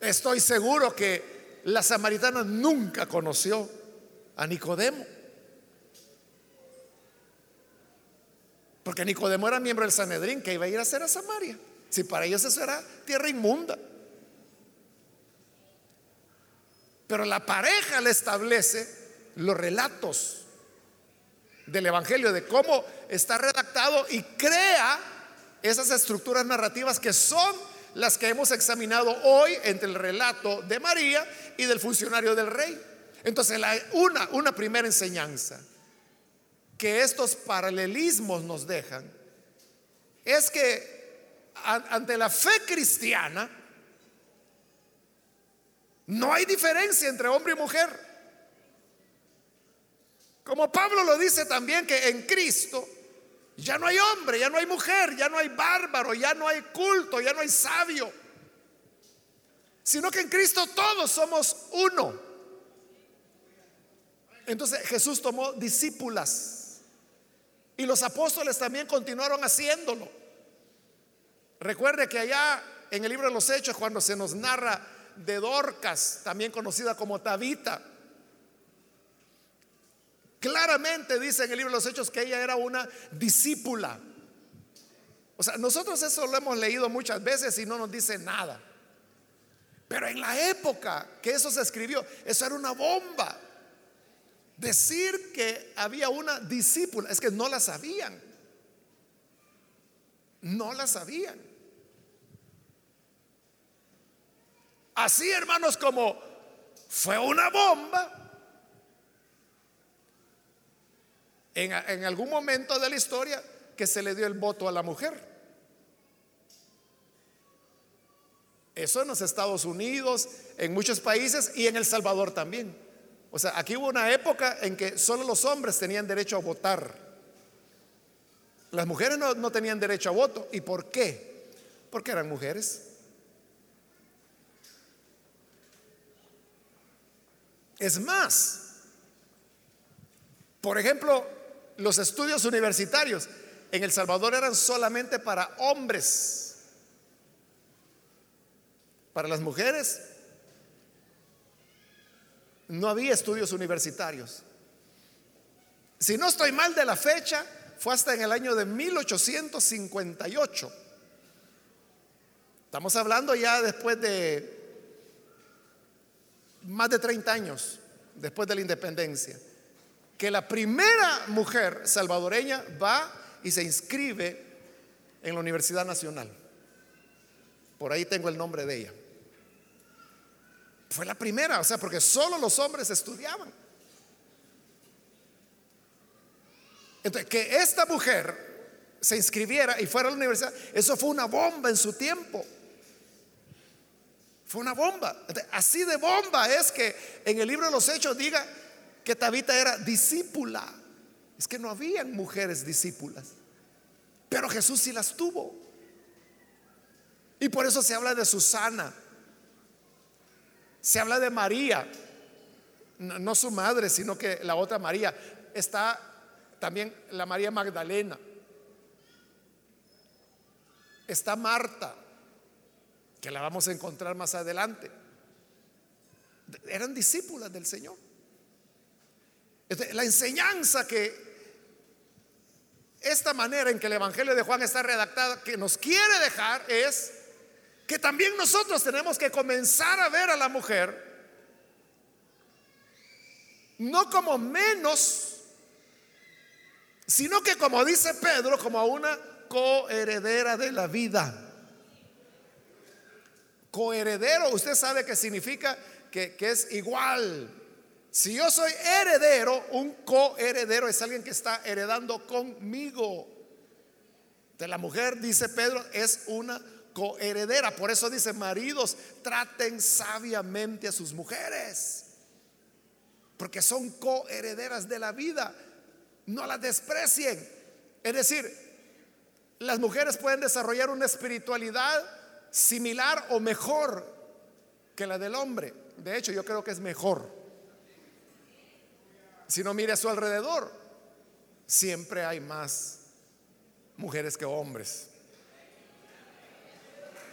Estoy seguro que la samaritana nunca conoció a Nicodemo. Porque Nicodemo era miembro del Sanedrín que iba a ir a hacer a Samaria. Si para ellos eso era tierra inmunda. Pero la pareja le establece los relatos del Evangelio, de cómo está redactado y crea esas estructuras narrativas que son las que hemos examinado hoy entre el relato de María y del funcionario del rey. Entonces, una, una primera enseñanza que estos paralelismos nos dejan es que ante la fe cristiana no hay diferencia entre hombre y mujer. Como Pablo lo dice también que en Cristo ya no hay hombre, ya no hay mujer, ya no hay bárbaro, ya no hay culto, ya no hay sabio, sino que en Cristo todos somos uno. Entonces Jesús tomó discípulas y los apóstoles también continuaron haciéndolo. Recuerde que allá en el libro de los Hechos, cuando se nos narra de Dorcas, también conocida como Tabita, claramente dice en el libro de los Hechos que ella era una discípula. O sea, nosotros eso lo hemos leído muchas veces y no nos dice nada. Pero en la época que eso se escribió, eso era una bomba. Decir que había una discípula, es que no la sabían. No la sabían. Así, hermanos, como fue una bomba, en, algún momento de la historia que se le dio el voto a la mujer. Eso en los Estados Unidos, en muchos países y en El Salvador también. O sea, aquí hubo una época en que solo los hombres tenían derecho a votar. Las mujeres no, tenían derecho a voto. ¿Y por qué? Porque eran mujeres. Es más, por ejemplo, los estudios universitarios en El Salvador eran solamente para hombres. Para las mujeres no había estudios universitarios. Si no estoy mal de la fecha, fue hasta en el año de 1858. Estamos hablando ya después de más de 30 años, después de la independencia, que la primera mujer salvadoreña va y se inscribe en la Universidad Nacional. Por ahí tengo el nombre de ella. Fue la primera, o sea, porque solo los hombres estudiaban. Entonces, que esta mujer se inscribiera y fuera a la universidad, eso fue una bomba en su tiempo. Fue una bomba. así de bomba es que en el libro de los Hechos diga que Tabita era discípula. Es que no habían mujeres discípulas. Pero Jesús sí las tuvo. Y por eso se habla de Susana se habla de María, no, su madre, sino que la otra María está también la María Magdalena, está Marta, que la vamos a encontrar más adelante. Eran discípulas del Señor. La enseñanza que esta manera en que el Evangelio de Juan está redactado, que nos quiere dejar es que también nosotros tenemos que comenzar a ver a la mujer no como menos, sino que como dice Pedro, como a una coheredera de la vida. Coheredero, usted sabe que significa que, que es igual. Si yo soy heredero, un coheredero es alguien que está heredando conmigo. De la mujer, dice Pedro, es una coheredera. Por eso dice, maridos, traten sabiamente a sus mujeres porque son coherederas de la vida. No las desprecien. Es decir, las mujeres pueden desarrollar una espiritualidad similar o mejor que la del hombre. De hecho, yo creo que es mejor. Si no mire a su alrededor, siempre hay más mujeres que hombres.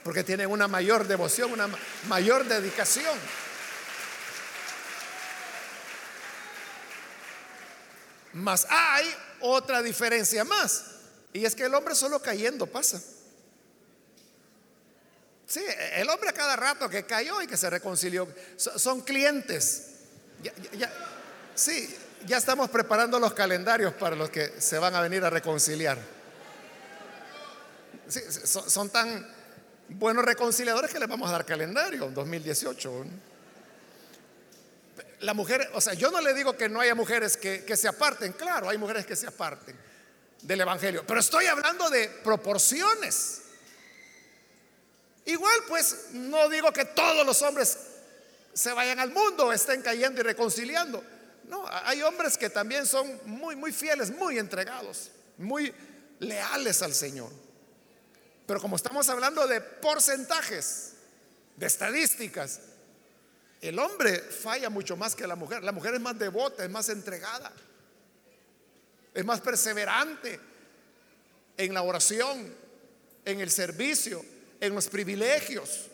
Porque tienen una mayor devoción, una mayor dedicación. Mas hay otra diferencia más. Y es que el hombre solo cayendo pasa. Sí, el hombre a cada rato que cayó y que se reconcilió son clientes. Sí, ya estamos preparando los calendarios para los que se van a venir a reconciliar. son, tan buenos reconciliadores que les vamos a dar calendario 2018 la mujer, o sea, yo no le digo que no haya mujeres que, que se aparten, claro, hay mujeres que se aparten del Evangelio, pero estoy hablando de proporciones. Igual, pues, no digo que todos los hombres se vayan al mundo, estén cayendo y reconciliando. No, hay hombres que también son muy, muy fieles, muy entregados, muy leales al Señor. Pero como estamos hablando de porcentajes, de estadísticas, el hombre falla mucho más que la mujer. La mujer es más devota, es más entregada, es más perseverante en la oración, en el servicio, en los privilegios.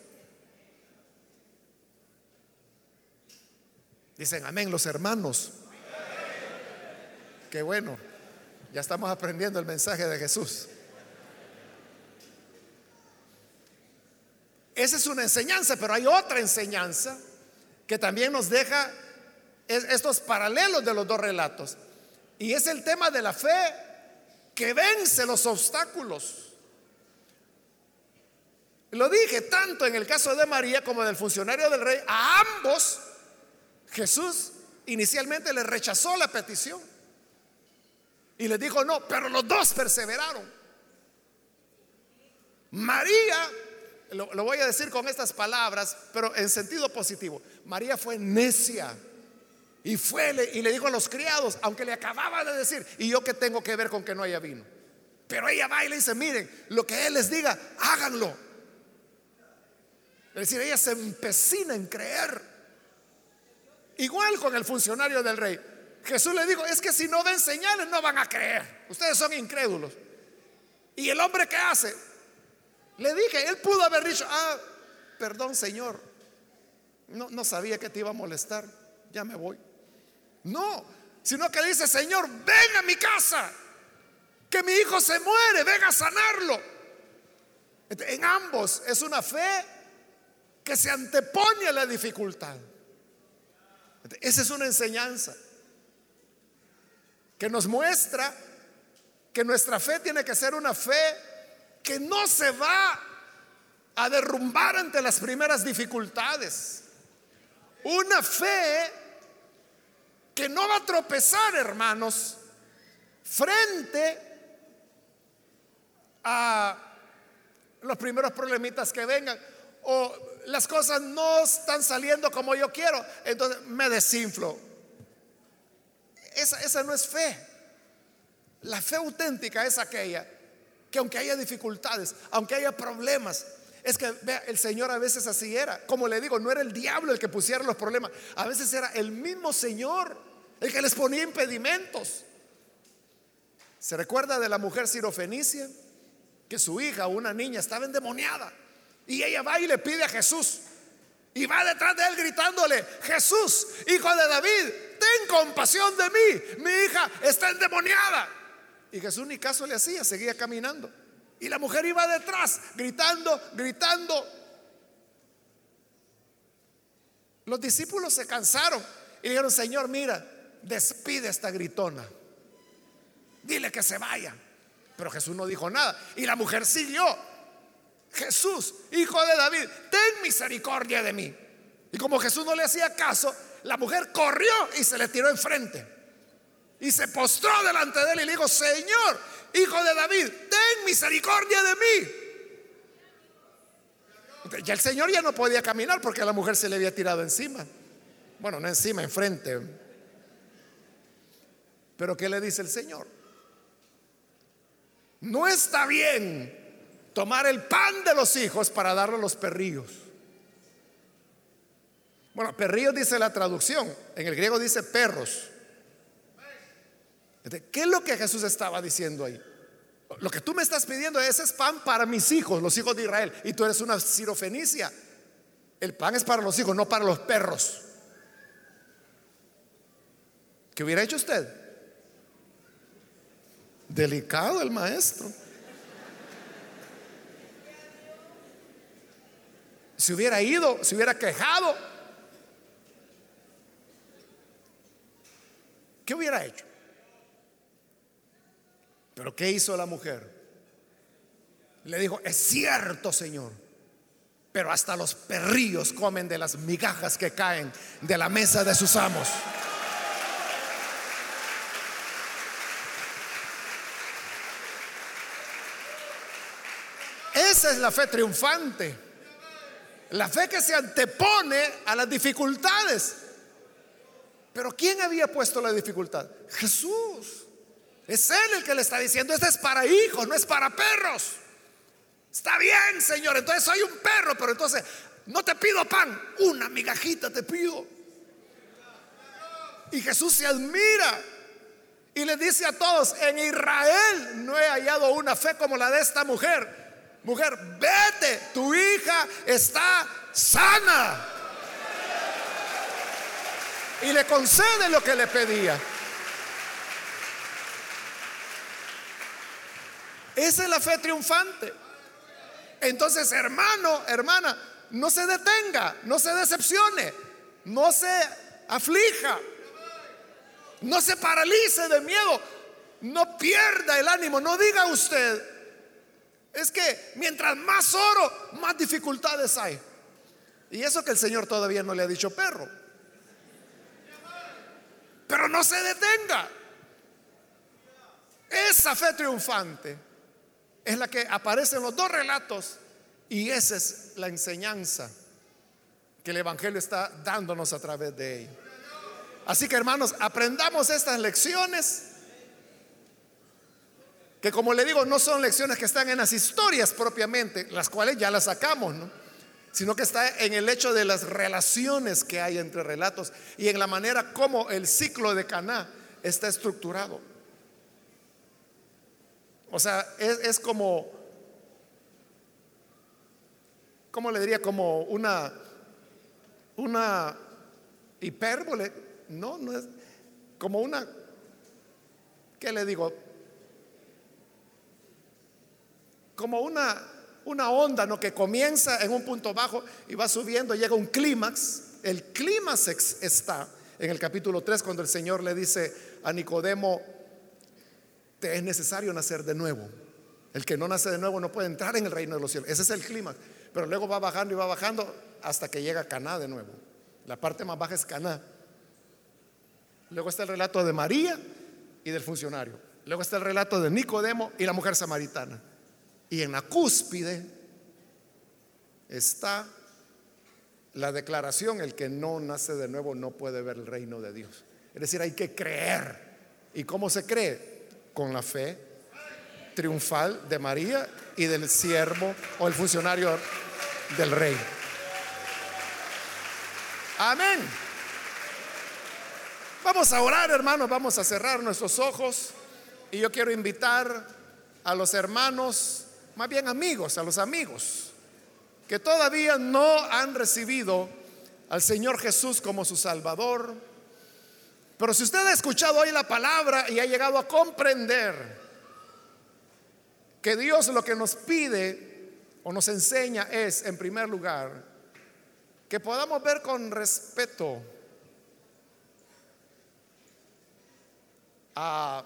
Dicen amén los hermanos. Qué bueno, ya estamos aprendiendo el mensaje de Jesús. Esa es una enseñanza, pero hay otra enseñanza que también nos deja estos paralelos de los dos relatos. Y es el tema de la fe que vence los obstáculos. Lo dije tanto en el caso de María como del funcionario del rey. A ambos Jesús inicialmente le rechazó la petición. Y les dijo no, pero los dos perseveraron. María lo, voy a decir con estas palabras, pero en sentido positivo. María fue necia. Y fue y le dijo a los criados, aunque le acababa de decir, ¿y yo qué tengo que ver con que no haya vino? Pero ella va y le dice, miren, lo que él les diga, háganlo. Es decir, ella se empecina en creer. Igual con el funcionario del rey. Jesús le dijo, es que si no ven señales no van a creer. Ustedes son incrédulos. ¿Y el hombre qué hace? Le dije, él pudo haber dicho, ah, perdón Señor, no, no sabía que te iba a molestar, ya me voy. No, sino que dice, Señor, ven a mi casa, que mi hijo se muere, ven a sanarlo. En ambos es una fe que se antepone a la dificultad. Esa es una enseñanza que nos muestra que nuestra fe tiene que ser una fe que no se va a derrumbar ante las primeras dificultades. Una fe que no va a tropezar, hermanos, frente a los primeros problemitas que vengan. O las cosas no están saliendo como yo quiero, entonces me desinflo. Esa, esa no es fe. La fe auténtica es aquella que aunque haya dificultades, aunque haya problemas, es que vea, el Señor a veces así era. Como le digo, no era el diablo el que pusiera los problemas, a veces era el mismo Señor el que les ponía impedimentos. ¿Se recuerda de la mujer sirofenicia? Que su hija, una niña, estaba endemoniada. Y ella va y le pide a Jesús. Y va detrás de él gritándole, Jesús, hijo de David, ten compasión de mí. Mi hija está endemoniada. Y Jesús ni caso le hacía, seguía caminando. Y la mujer iba detrás, gritando, gritando. Los discípulos se cansaron y dijeron, Señor, mira, despide a esta gritona dile que se vaya. Pero Jesús no dijo nada. Y la mujer siguió. Jesús, hijo de David, ten misericordia de mí. Y como Jesús no le hacía caso, la mujer corrió y se le tiró enfrente. Y se postró delante de él y le dijo, Señor, hijo de David, ten misericordia de mí. Ya el Señor ya no podía caminar porque la mujer se le había tirado encima. Bueno, no encima, enfrente. Pero ¿qué le dice el Señor? No está bien tomar el pan de los hijos para darlo a los perrillos. Bueno, perrillos dice la traducción, en el griego dice perros. ¿Qué es lo que Jesús estaba diciendo ahí? Lo que tú me estás pidiendo es pan para mis hijos, los hijos de Israel, y tú eres una sirofenicia. El pan es para los hijos, no para los perros. ¿Qué hubiera hecho usted? Delicado el maestro. Si hubiera ido, si hubiera quejado, ¿qué hubiera hecho? Pero ¿qué hizo la mujer? Le dijo, es cierto, Señor, pero hasta los perrillos comen de las migajas que caen de la mesa de sus amos. Esa es la fe triunfante. La fe que se antepone a las dificultades. Pero ¿quién había puesto la dificultad? Jesús. Es Él el que le está diciendo, este es para hijos, no es para perros. Está bien, Señor, entonces soy un perro, pero entonces no te pido pan, una migajita te pido. Y Jesús se admira y le dice a todos, en Israel no he hallado una fe como la de esta mujer mujer, vete, tu hija está sana. Y le concede lo que le pedía. Esa es la fe triunfante. Entonces, hermano, hermana, no se detenga, no se decepcione, no se aflija, no se paralice de miedo, no pierda el ánimo, no diga usted, es que mientras más oro, más dificultades hay. Y eso que el Señor todavía no le ha dicho perro. Pero no se detenga. Esa fe triunfante es la que aparece en los dos relatos y esa es la enseñanza que el Evangelio está dándonos a través de ella. Así que hermanos, aprendamos estas lecciones que como le digo, no son lecciones que están en las historias propiamente, las cuales ya las sacamos, ¿no? sino que está en el hecho de las relaciones que hay entre relatos y en la manera como el ciclo de Caná está estructurado. O sea, es, es como, ¿cómo le diría? Como una, una hipérbole, no, no es como una, ¿qué le digo? como una, una onda ¿no? que comienza en un punto bajo y va subiendo, llega un clímax. El clímax está en el capítulo 3 cuando el Señor le dice a Nicodemo, es necesario nacer de nuevo. El que no nace de nuevo no puede entrar en el reino de los cielos. Ese es el clímax. Pero luego va bajando y va bajando hasta que llega a Caná de nuevo. La parte más baja es Caná. Luego está el relato de María y del funcionario. Luego está el relato de Nicodemo y la mujer samaritana. Y en la cúspide está la declaración, el que no nace de nuevo no puede ver el reino de Dios. Es decir, hay que creer. ¿Y cómo se cree? Con la fe triunfal de María y del siervo o el funcionario del rey. Amén. Vamos a orar, hermanos, vamos a cerrar nuestros ojos Y yo quiero invitar a los hermanos, más bien amigos, a los amigos, que todavía no han recibido al Señor Jesús como su Salvador. Pero si usted ha escuchado hoy la palabra y ha llegado a comprender que Dios lo que nos pide o nos enseña es, en primer lugar, que podamos ver con respeto a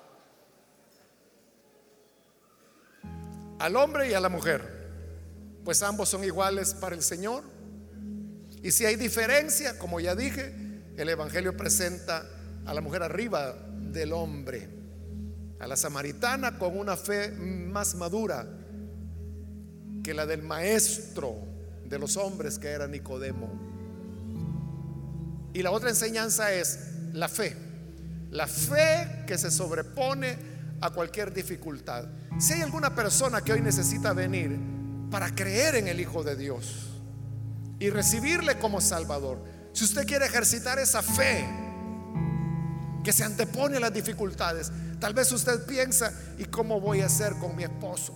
al hombre y a la mujer, pues ambos son iguales para el Señor. Y si hay diferencia, como ya dije, el Evangelio presenta a la mujer arriba del hombre, a la samaritana con una fe más madura que la del maestro de los hombres que era Nicodemo. Y la otra enseñanza es la fe, la fe que se sobrepone a cualquier dificultad. Si hay alguna persona que hoy necesita venir para creer en el Hijo de Dios y recibirle como Salvador, si usted quiere ejercitar esa fe que se antepone a las dificultades, tal vez usted piensa, ¿y cómo voy a hacer con mi esposo?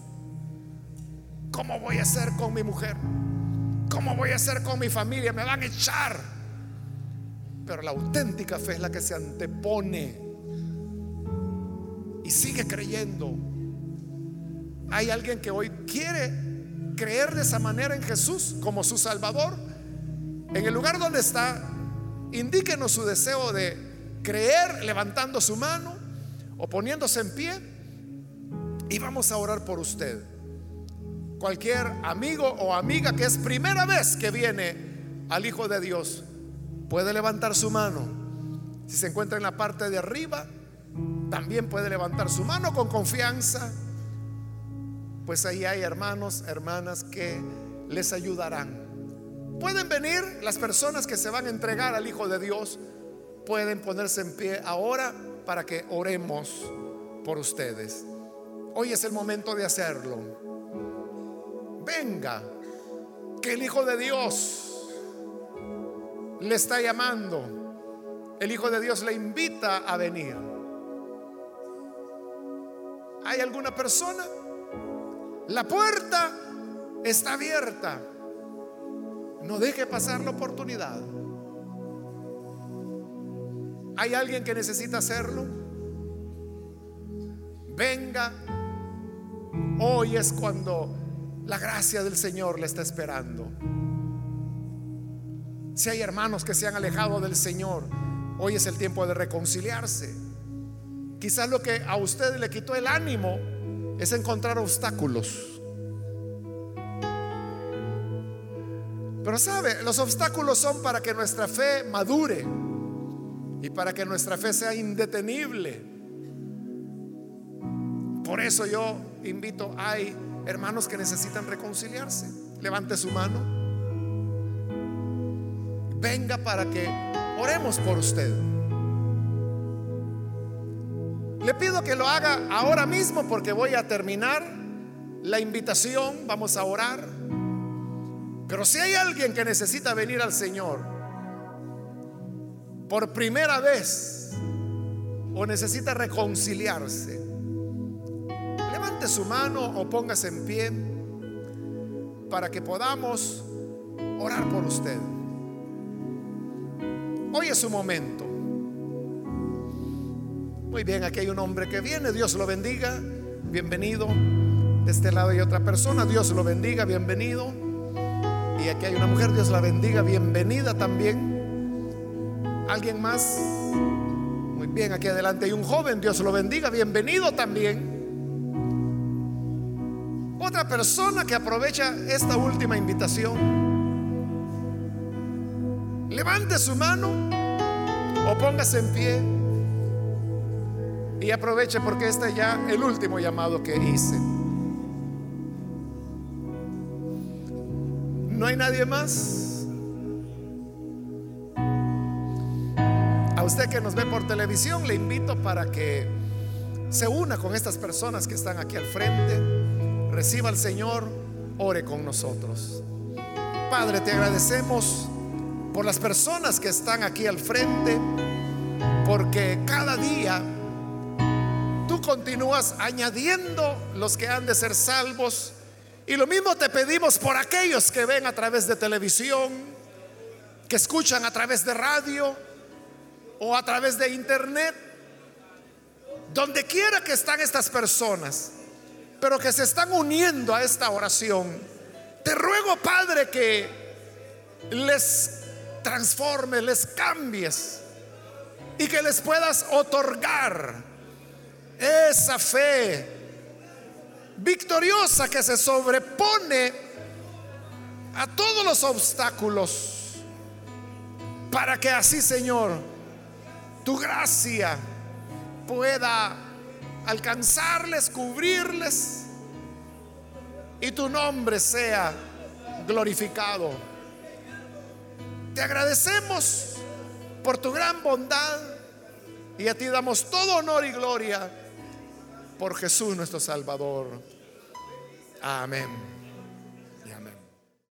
¿Cómo voy a hacer con mi mujer? ¿Cómo voy a hacer con mi familia? Me van a echar. Pero la auténtica fe es la que se antepone y sigue creyendo hay alguien que hoy quiere creer de esa manera en Jesús como su Salvador. En el lugar donde está, indíquenos su deseo de creer levantando su mano o poniéndose en pie y vamos a orar por usted. Cualquier amigo o amiga que es primera vez que viene al Hijo de Dios puede levantar su mano. Si se encuentra en la parte de arriba, también puede levantar su mano con confianza pues ahí hay hermanos, hermanas que les ayudarán. Pueden venir las personas que se van a entregar al Hijo de Dios, pueden ponerse en pie ahora para que oremos por ustedes. Hoy es el momento de hacerlo. Venga, que el Hijo de Dios le está llamando. El Hijo de Dios le invita a venir. ¿Hay alguna persona? La puerta está abierta. No deje pasar la oportunidad. ¿Hay alguien que necesita hacerlo? Venga. Hoy es cuando la gracia del Señor le está esperando. Si hay hermanos que se han alejado del Señor, hoy es el tiempo de reconciliarse. Quizás lo que a usted le quitó el ánimo es encontrar obstáculos. Pero sabe, los obstáculos son para que nuestra fe madure y para que nuestra fe sea indetenible. Por eso yo invito, hay hermanos que necesitan reconciliarse. Levante su mano. Venga para que oremos por usted. Le pido que lo haga ahora mismo porque voy a terminar la invitación, vamos a orar. Pero si hay alguien que necesita venir al Señor por primera vez o necesita reconciliarse, levante su mano o póngase en pie para que podamos orar por usted. Hoy es su momento. Muy bien, aquí hay un hombre que viene, Dios lo bendiga, bienvenido. De este lado hay otra persona, Dios lo bendiga, bienvenido. Y aquí hay una mujer, Dios la bendiga, bienvenida también. ¿Alguien más? Muy bien, aquí adelante hay un joven, Dios lo bendiga, bienvenido también. Otra persona que aprovecha esta última invitación. Levante su mano o póngase en pie. Y aproveche porque este es ya el último llamado que hice. ¿No hay nadie más? Usted que nos ve por televisión le invito para que se una con estas personas que están aquí al frente, reciba al Señor, ore con nosotros. Padre, te agradecemos por las personas que están aquí al frente, porque cada día continúas añadiendo los que han de ser salvos. Y lo mismo te pedimos por aquellos que ven a través de televisión, que escuchan a través de radio o a través de internet, donde quiera que están estas personas, pero que se están uniendo a esta oración. Te ruego, Padre, que les transformes, les cambies y que les puedas otorgar esa fe victoriosa que se sobrepone a todos los obstáculos para que así, Señor, tu gracia pueda alcanzarles, cubrirles y tu nombre sea glorificado. Te agradecemos por tu gran bondad y a ti damos todo honor y gloria por Jesús nuestro Salvador. Amén.